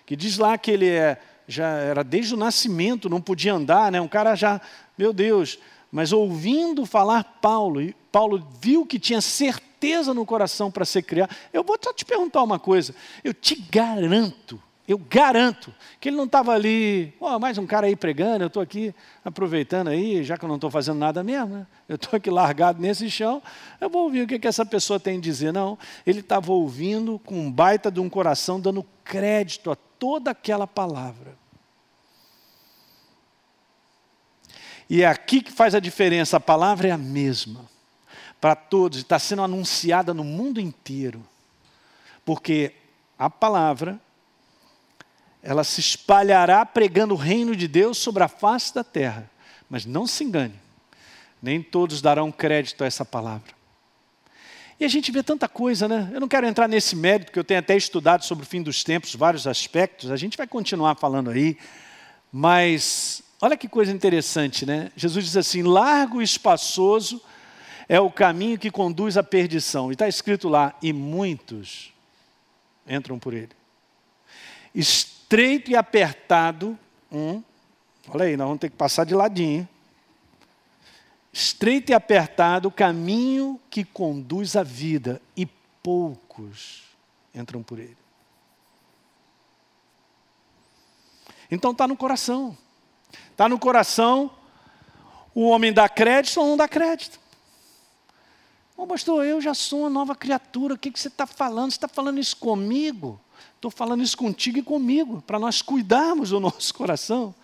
que diz lá que ele é, já era desde o nascimento, não podia andar, né? um cara já, meu Deus, mas ouvindo falar Paulo, e Paulo viu que tinha certeza no coração para ser criado. Eu vou só te perguntar uma coisa, eu te garanto, eu garanto que ele não estava ali, oh, mais um cara aí pregando, eu estou aqui aproveitando aí, já que eu não estou fazendo nada mesmo, né? eu estou aqui largado nesse chão, eu vou ouvir o que, que essa pessoa tem a dizer. Não, ele estava ouvindo com um baita de um coração, dando crédito a toda aquela palavra. E é aqui que faz a diferença, a palavra é a mesma para todos, está sendo anunciada no mundo inteiro. Porque a palavra, ela se espalhará pregando o reino de Deus sobre a face da terra. Mas não se engane, nem todos darão crédito a essa palavra. E a gente vê tanta coisa, né? Eu não quero entrar nesse mérito, porque eu tenho até estudado sobre o fim dos tempos, vários aspectos, a gente vai continuar falando aí, mas olha que coisa interessante, né? Jesus diz assim: largo e espaçoso é o caminho que conduz à perdição. E está escrito lá: e muitos entram por ele. Estreito e apertado, hum, olha aí, nós vamos ter que passar de ladinho estreito e apertado o caminho que conduz à vida, e poucos entram por ele. Então está no coração. Está no coração, o homem dá crédito ou não dá crédito. Ô pastor, eu já sou uma nova criatura, o que, que você está falando? Você está falando isso comigo? Estou falando isso contigo e comigo, para nós cuidarmos do nosso coração.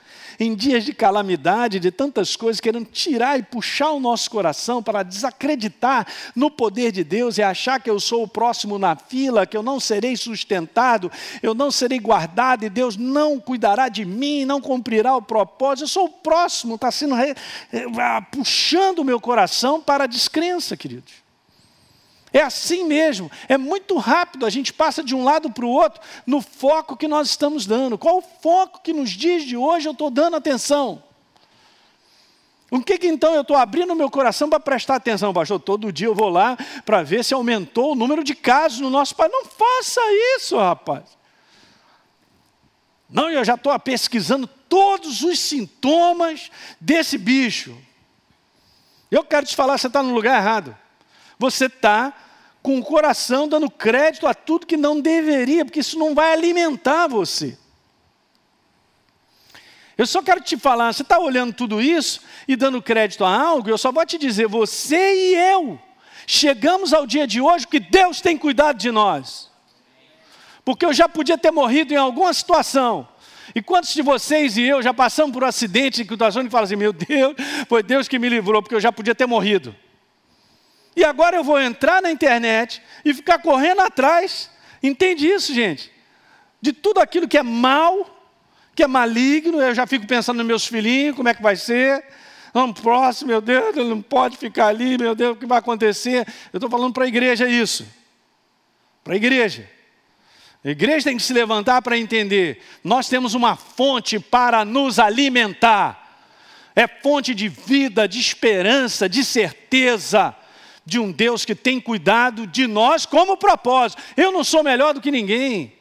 Em dias de calamidade, de tantas coisas, querendo tirar e puxar o nosso coração para desacreditar no poder de Deus e achar que eu sou o próximo na fila, que eu não serei sustentado, eu não serei guardado e Deus não cuidará de mim, não cumprirá o propósito. Eu sou o próximo, está sendo ah, puxando o meu coração para a descrença, queridos. É assim mesmo, é muito rápido, a gente passa de um lado para o outro no foco que nós estamos dando. Qual o foco que nos dias de hoje eu estou dando atenção? O que, que então eu estou abrindo meu coração para prestar atenção, pastor? Todo dia eu vou lá para ver se aumentou o número de casos no nosso país. Não faça isso, rapaz. Não, eu já estou pesquisando todos os sintomas desse bicho. Eu quero te falar, você está no lugar errado. Você está com o coração dando crédito a tudo que não deveria, porque isso não vai alimentar você. Eu só quero te falar, você está olhando tudo isso e dando crédito a algo, eu só vou te dizer, você e eu, chegamos ao dia de hoje que Deus tem cuidado de nós. Porque eu já podia ter morrido em alguma situação. E quantos de vocês e eu já passamos por um acidente, situação e falam assim, meu Deus, foi Deus que me livrou, porque eu já podia ter morrido. E agora eu vou entrar na internet e ficar correndo atrás. Entende isso, gente? De tudo aquilo que é mal, que é maligno, eu já fico pensando nos meus filhinhos, como é que vai ser. Não, próximo, meu Deus, ele não pode ficar ali, meu Deus, o que vai acontecer? Eu estou falando para a igreja isso. Para a igreja. A igreja tem que se levantar para entender. Nós temos uma fonte para nos alimentar. É fonte de vida, de esperança, de certeza de um Deus que tem cuidado de nós como propósito. Eu não sou melhor do que ninguém.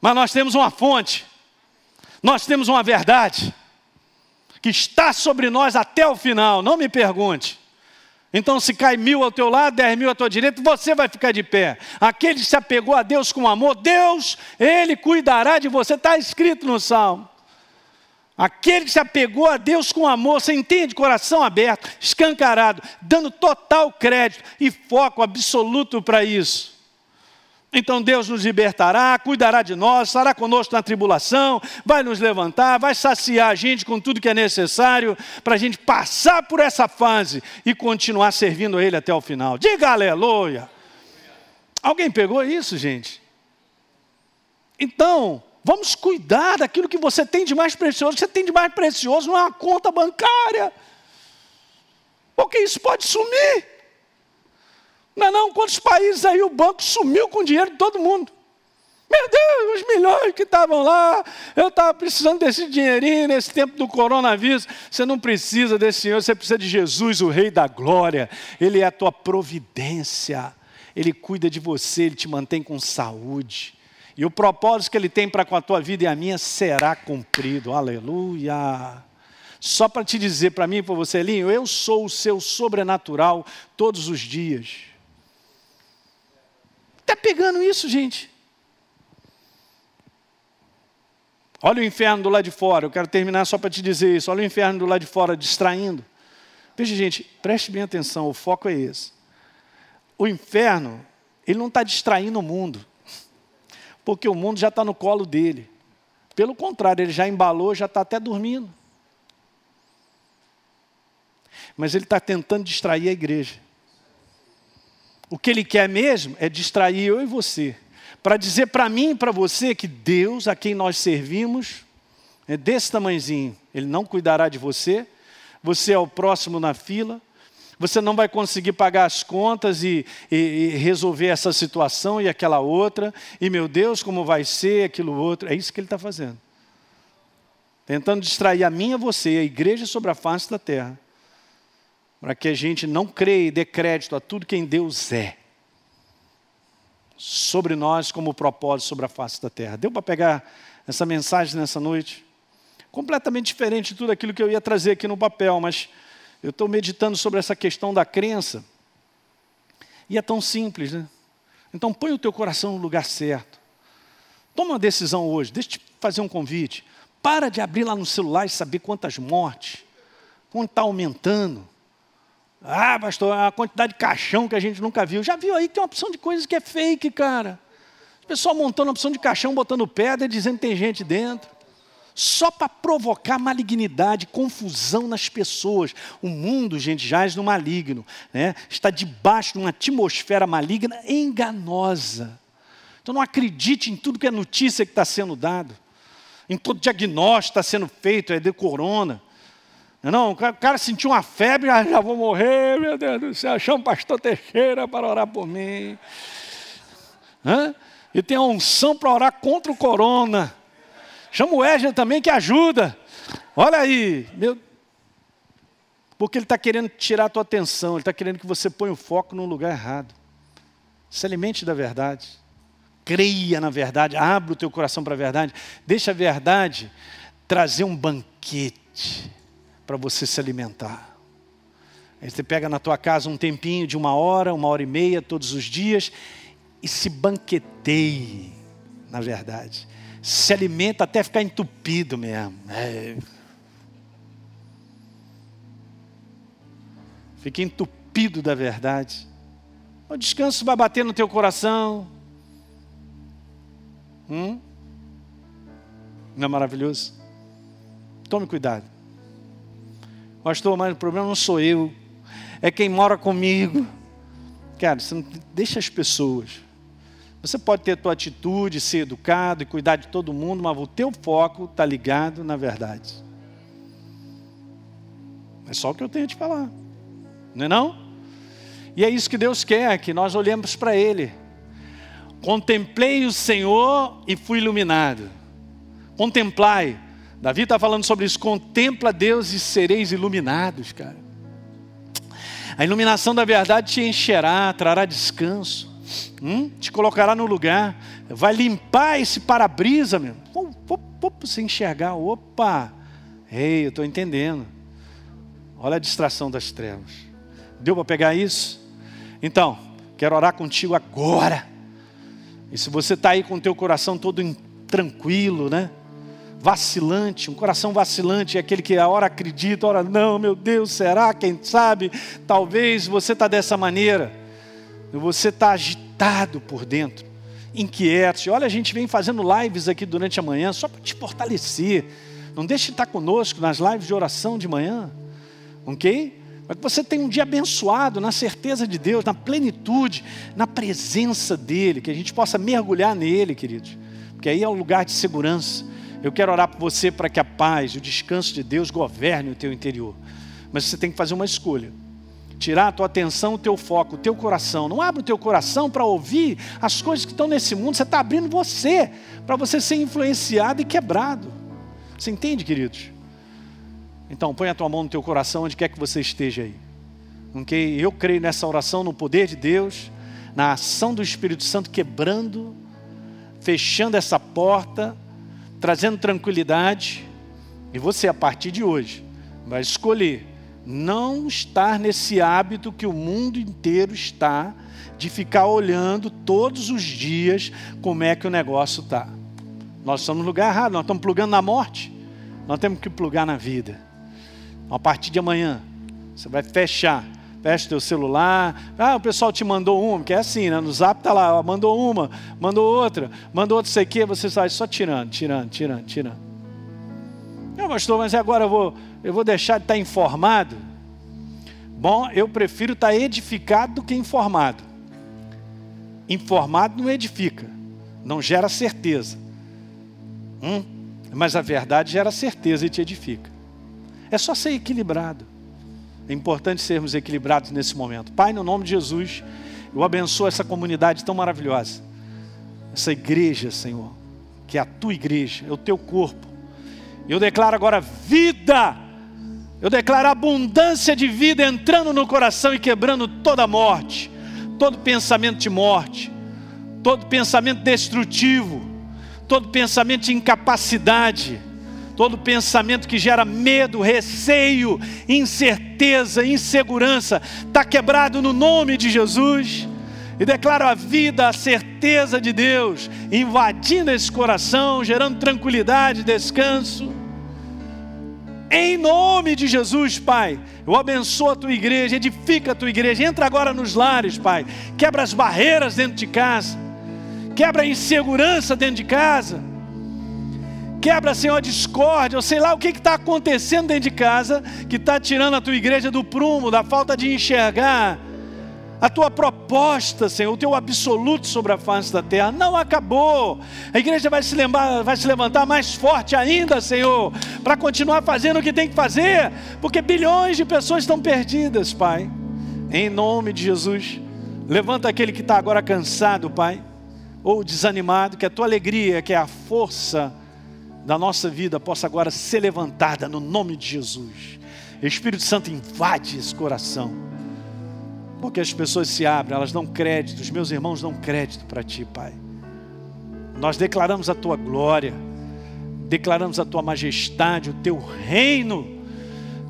Mas nós temos uma fonte, nós temos uma verdade, que está sobre nós até o final, não me pergunte. Então, se cai mil ao teu lado, dez mil à tua direita, você vai ficar de pé. Aquele que se apegou a Deus com amor, Deus, Ele cuidará de você, está escrito no Salmo. Aquele que se apegou a Deus com amor, você entende? Coração aberto, escancarado, dando total crédito e foco absoluto para isso. Então Deus nos libertará, cuidará de nós, estará conosco na tribulação, vai nos levantar, vai saciar a gente com tudo que é necessário para a gente passar por essa fase e continuar servindo a Ele até o final. Diga aleluia! Alguém pegou isso, gente? Então, Vamos cuidar daquilo que você tem de mais precioso. O que você tem de mais precioso não é uma conta bancária. Porque isso pode sumir. Não é não? Quantos países aí o banco sumiu com o dinheiro de todo mundo? Meu Deus, os milhões que estavam lá, eu estava precisando desse dinheirinho nesse tempo do coronavírus. Você não precisa desse Senhor, você precisa de Jesus, o Rei da Glória. Ele é a tua providência. Ele cuida de você, ele te mantém com saúde. E o propósito que Ele tem para com a tua vida e a minha será cumprido. Aleluia. Só para te dizer para mim e para você, Linho, eu sou o seu sobrenatural todos os dias. Está pegando isso, gente? Olha o inferno do lado de fora. Eu quero terminar só para te dizer isso. Olha o inferno do lado de fora distraindo. Veja, gente, preste bem atenção, o foco é esse. O inferno, ele não está distraindo o mundo porque o mundo já está no colo dele. Pelo contrário, ele já embalou, já está até dormindo. Mas ele está tentando distrair a igreja. O que ele quer mesmo é distrair eu e você. Para dizer para mim e para você que Deus, a quem nós servimos, é desse tamanhozinho. Ele não cuidará de você, você é o próximo na fila, você não vai conseguir pagar as contas e, e, e, resolver essa situação e aquela outra. E meu Deus, como vai ser aquilo outro? É isso que ele está fazendo. Tentando distrair a mim e a você, a igreja sobre a face da terra. Para que a gente não creia e dê crédito a tudo quem Deus é. Sobre nós como propósito sobre a face da terra. Deu para pegar essa mensagem nessa noite? Completamente diferente de tudo aquilo que eu ia trazer aqui no papel, mas eu estou meditando sobre essa questão da crença. E é tão simples, né? Então põe o teu coração no lugar certo. Toma uma decisão hoje, deixa eu te fazer um convite. Para de abrir lá no celular e saber quantas mortes, quanto está aumentando. Ah, pastor, a quantidade de caixão que a gente nunca viu. Já viu aí que tem uma opção de coisas que é fake, cara. pessoal montando a opção de caixão, botando pedra e dizendo que tem gente dentro. Só para provocar malignidade, confusão nas pessoas. O mundo, gente, jaz no maligno. Né? Está debaixo de uma atmosfera maligna enganosa. Então não acredite em tudo que é notícia que está sendo dado. Em todo diagnóstico está sendo feito, é de corona. Não, o cara sentiu uma febre, ah, já vou morrer, meu Deus do céu, chama o pastor Teixeira para orar por mim. Hã? E tem a unção para orar contra o corona. Chama o Edna também que ajuda. Olha aí, meu... porque ele está querendo tirar a tua atenção, ele está querendo que você ponha o foco no lugar errado. Se alimente da verdade. Creia na verdade, abra o teu coração para a verdade. Deixa a verdade trazer um banquete para você se alimentar. Aí você pega na tua casa um tempinho de uma hora, uma hora e meia, todos os dias, e se banqueteie, na verdade. Se alimenta até ficar entupido mesmo. É. Fique entupido da verdade. O descanso vai bater no teu coração. Hum? Não é maravilhoso? Tome cuidado. Pastor, mas o problema não sou eu, é quem mora comigo. Cara, você não deixa as pessoas. Você pode ter tua atitude, ser educado e cuidar de todo mundo, mas o teu foco está ligado na verdade. É só o que eu tenho a te falar. Não é não? E é isso que Deus quer, que nós olhemos para Ele. Contemplei o Senhor e fui iluminado. Contemplai Davi está falando sobre isso. Contempla Deus e sereis iluminados, cara. A iluminação da verdade te encherá, trará descanso, hum? te colocará no lugar, vai limpar esse para-brisa, meu. Você enxergar, opa, ei, eu estou entendendo. Olha a distração das trevas. Deu para pegar isso? Então, quero orar contigo agora. E se você está aí com o teu coração todo tranquilo, né? vacilante, um coração vacilante é aquele que a hora acredita, a hora não, meu Deus, será? Quem sabe? Talvez você está dessa maneira, você está agitado por dentro, inquieto. Olha, a gente vem fazendo lives aqui durante a manhã só para te fortalecer. Não deixe de estar conosco nas lives de oração de manhã, ok? Para que você tenha um dia abençoado, na certeza de Deus, na plenitude, na presença dEle, que a gente possa mergulhar nele, queridos, porque aí é um lugar de segurança. Eu quero orar por você para que a paz e o descanso de Deus governe o teu interior. Mas você tem que fazer uma escolha. Tirar a tua atenção, o teu foco, o teu coração. Não abre o teu coração para ouvir as coisas que estão nesse mundo. Você está abrindo você para você ser influenciado e quebrado. Você entende, queridos? Então, põe a tua mão no teu coração onde quer que você esteja aí. Ok? Eu creio nessa oração, no poder de Deus, na ação do Espírito Santo quebrando, fechando essa porta trazendo tranquilidade, e você, a partir de hoje, vai escolher não estar nesse hábito que o mundo inteiro está, de ficar olhando todos os dias como é que o negócio está. Nós estamos no lugar errado, nós estamos plugando na morte, nós temos que plugar na vida. A partir de amanhã, você vai fechar fecha teu celular. Ah, o pessoal te mandou uma, que é assim, né? No zap tá lá, ó, mandou uma, mandou outra, mandou outra, sei o quê, você sai só tirando, tirando, tirando, tirando. Não, pastor, mas agora eu vou, eu vou deixar de estar informado? Bom, eu prefiro estar edificado do que informado. Informado não edifica, não gera certeza. Hum? Mas a verdade gera certeza e te edifica. É só ser equilibrado. É importante sermos equilibrados nesse momento. Pai, no nome de Jesus, eu abençoo essa comunidade tão maravilhosa. Essa igreja, Senhor, que é a tua igreja, é o teu corpo. Eu declaro agora vida. Eu declaro abundância de vida entrando no coração e quebrando toda morte, todo pensamento de morte, todo pensamento destrutivo, todo pensamento de incapacidade todo pensamento que gera medo, receio, incerteza, insegurança, está quebrado no nome de Jesus. E declaro a vida, a certeza de Deus, invadindo esse coração, gerando tranquilidade, descanso. Em nome de Jesus, Pai, eu abençoo a tua igreja, edifica a tua igreja, entra agora nos lares, Pai, quebra as barreiras dentro de casa. Quebra a insegurança dentro de casa, quebra, Senhor, a discórdia, ou sei lá o que está acontecendo dentro de casa, que está tirando a tua igreja do prumo, da falta de enxergar a tua proposta, Senhor, o teu absoluto sobre a face da terra não acabou. A igreja vai se, lembrar, vai se levantar mais forte ainda, Senhor, para continuar fazendo o que tem que fazer, porque bilhões de pessoas estão perdidas, Pai. Em nome de Jesus, levanta aquele que está agora cansado, Pai, ou desanimado, que a tua alegria, que é a força da nossa vida, possa agora ser levantada no nome de Jesus. Espírito Santo invade esse coração porque as pessoas se abrem, elas dão crédito, os meus irmãos dão crédito para ti, Pai. Nós declaramos a tua glória, declaramos a tua majestade, o teu reino,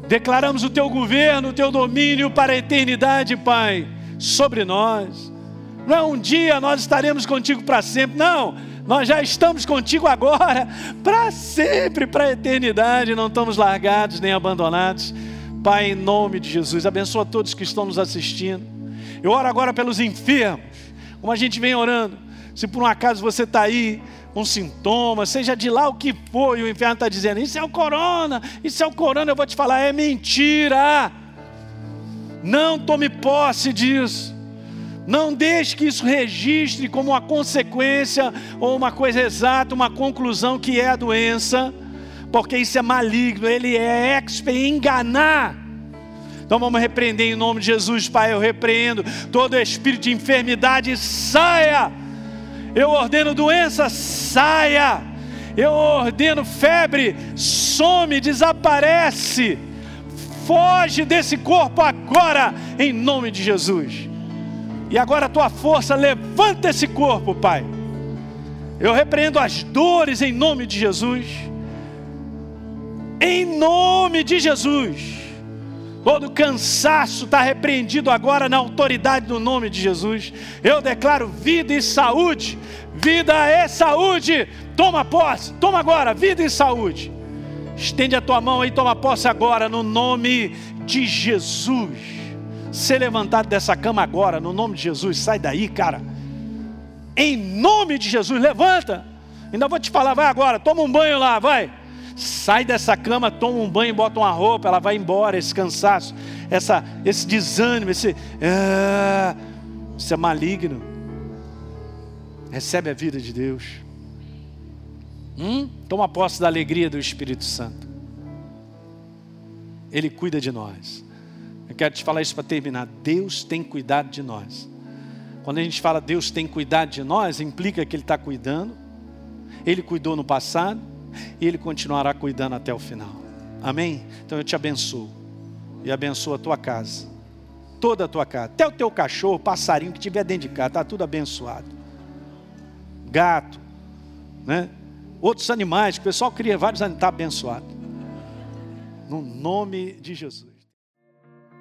declaramos o teu governo, o teu domínio para a eternidade, Pai, sobre nós. Não é um dia nós estaremos contigo para sempre, não. Nós já estamos contigo agora, para sempre, para a eternidade. Não estamos largados nem abandonados Pai, em nome de Jesus, abençoa todos que estão nos assistindo. Eu oro agora pelos enfermos, como a gente vem orando. Se por um acaso você está aí com sintomas, seja de lá o que for, e o inferno está dizendo: Isso é o corona, isso é o corona, eu vou te falar, é mentira. Não tome posse disso. Não deixe que isso registre como uma consequência ou uma coisa exata, uma conclusão que é a doença porque isso é maligno, ele é expert em enganar. Então vamos repreender em nome de Jesus, Pai. Eu repreendo todo espírito de enfermidade, saia. Eu ordeno doença, saia. Eu ordeno febre, some, desaparece. Foge desse corpo agora, em nome de Jesus. E agora a tua força levanta esse corpo, Pai. Eu repreendo as dores em nome de Jesus em nome de Jesus. Todo cansaço está repreendido agora na autoridade do nome de Jesus. Eu declaro vida e saúde. Vida é saúde. Toma posse, toma agora, vida e saúde. Estende a tua mão aí, toma posse agora, no nome de Jesus. Ser levantado dessa cama agora, no nome de Jesus. Sai daí, cara. Em nome de Jesus, levanta. Ainda vou te falar, vai agora, toma um banho lá, vai sai dessa cama, toma um banho, bota uma roupa, ela vai embora, esse cansaço, essa, esse desânimo, esse. Ah, isso é maligno. Recebe a vida de Deus. Hum? Toma posse da alegria do Espírito Santo. Ele cuida de nós. Eu quero te falar isso para terminar. Deus tem cuidado de nós. Quando a gente fala Deus tem cuidado de nós, implica que Ele está cuidando. Ele cuidou no passado, e Ele continuará cuidando até o final. Amém? Então eu te abençoo e abençoo a tua casa, toda a tua casa, até o teu cachorro, passarinho que tiver dentro de casa, está tudo abençoado. Gato, né? Outros animais, que o pessoal cria vários animais, está abençoado. No nome de Jesus.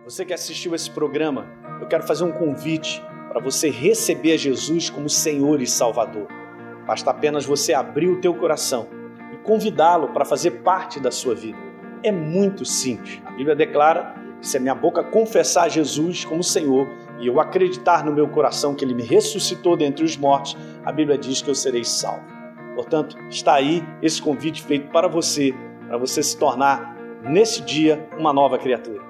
Você que assistiu esse programa, eu quero fazer um convite para você receber Jesus como Senhor e Salvador. Basta apenas você abrir o teu coração convidá-lo para fazer parte da sua vida. É muito simples. A Bíblia declara que se a minha boca confessar Jesus como Senhor e eu acreditar no meu coração que Ele me ressuscitou dentre os mortos, a Bíblia diz que eu serei salvo. Portanto, está aí esse convite feito para você, para você se tornar, nesse dia, uma nova criatura.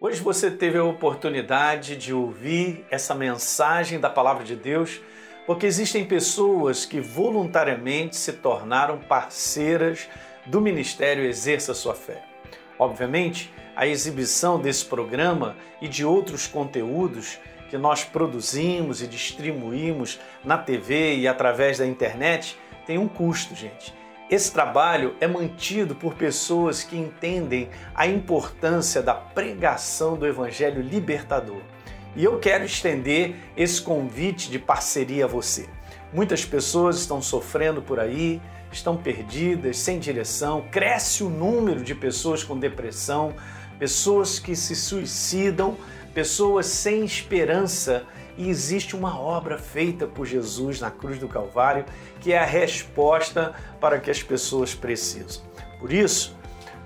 Hoje você teve a oportunidade de ouvir essa mensagem da Palavra de Deus porque existem pessoas que voluntariamente se tornaram parceiras do Ministério Exerça Sua Fé. Obviamente, a exibição desse programa e de outros conteúdos que nós produzimos e distribuímos na TV e através da internet tem um custo, gente. Esse trabalho é mantido por pessoas que entendem a importância da pregação do Evangelho libertador. E eu quero estender esse convite de parceria a você. Muitas pessoas estão sofrendo por aí, estão perdidas, sem direção, cresce o número de pessoas com depressão, pessoas que se suicidam, pessoas sem esperança e existe uma obra feita por Jesus na cruz do Calvário que é a resposta para que as pessoas precisam. Por isso,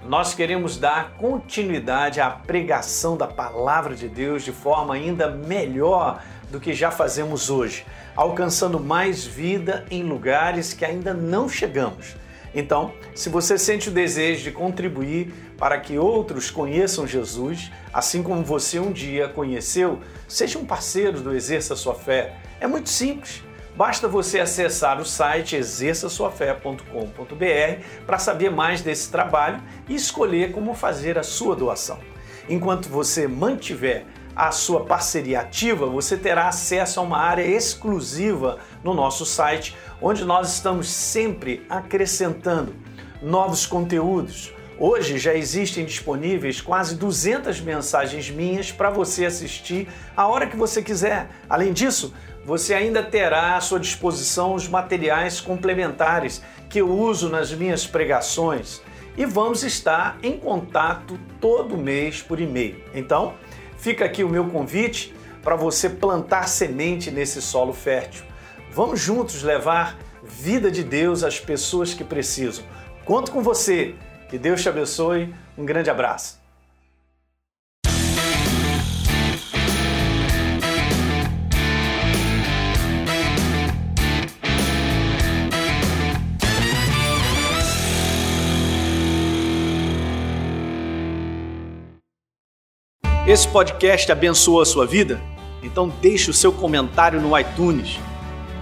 nós queremos dar continuidade à pregação da palavra de Deus de forma ainda melhor do que já fazemos hoje, alcançando mais vida em lugares que ainda não chegamos. Então, se você sente o desejo de contribuir para que outros conheçam Jesus, assim como você um dia conheceu, seja um parceiro do Exerça Sua Fé. É muito simples. Basta você acessar o site exerçasuafé.com.br para saber mais desse trabalho e escolher como fazer a sua doação. Enquanto você mantiver a sua parceria ativa, você terá acesso a uma área exclusiva no nosso site, onde nós estamos sempre acrescentando novos conteúdos. Hoje já existem disponíveis quase 200 mensagens minhas para você assistir a hora que você quiser. Além disso, você ainda terá à sua disposição os materiais complementares que eu uso nas minhas pregações e vamos estar em contato todo mês por e-mail. Então, fica aqui o meu convite para você plantar semente nesse solo fértil. Vamos juntos levar vida de Deus às pessoas que precisam. Conto com você. Que Deus te abençoe. Um grande abraço. Esse podcast abençoou a sua vida? Então deixe o seu comentário no iTunes.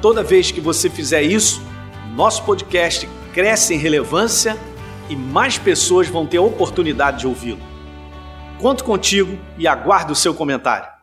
Toda vez que você fizer isso, nosso podcast cresce em relevância e mais pessoas vão ter a oportunidade de ouvi-lo. Conto contigo e aguardo o seu comentário.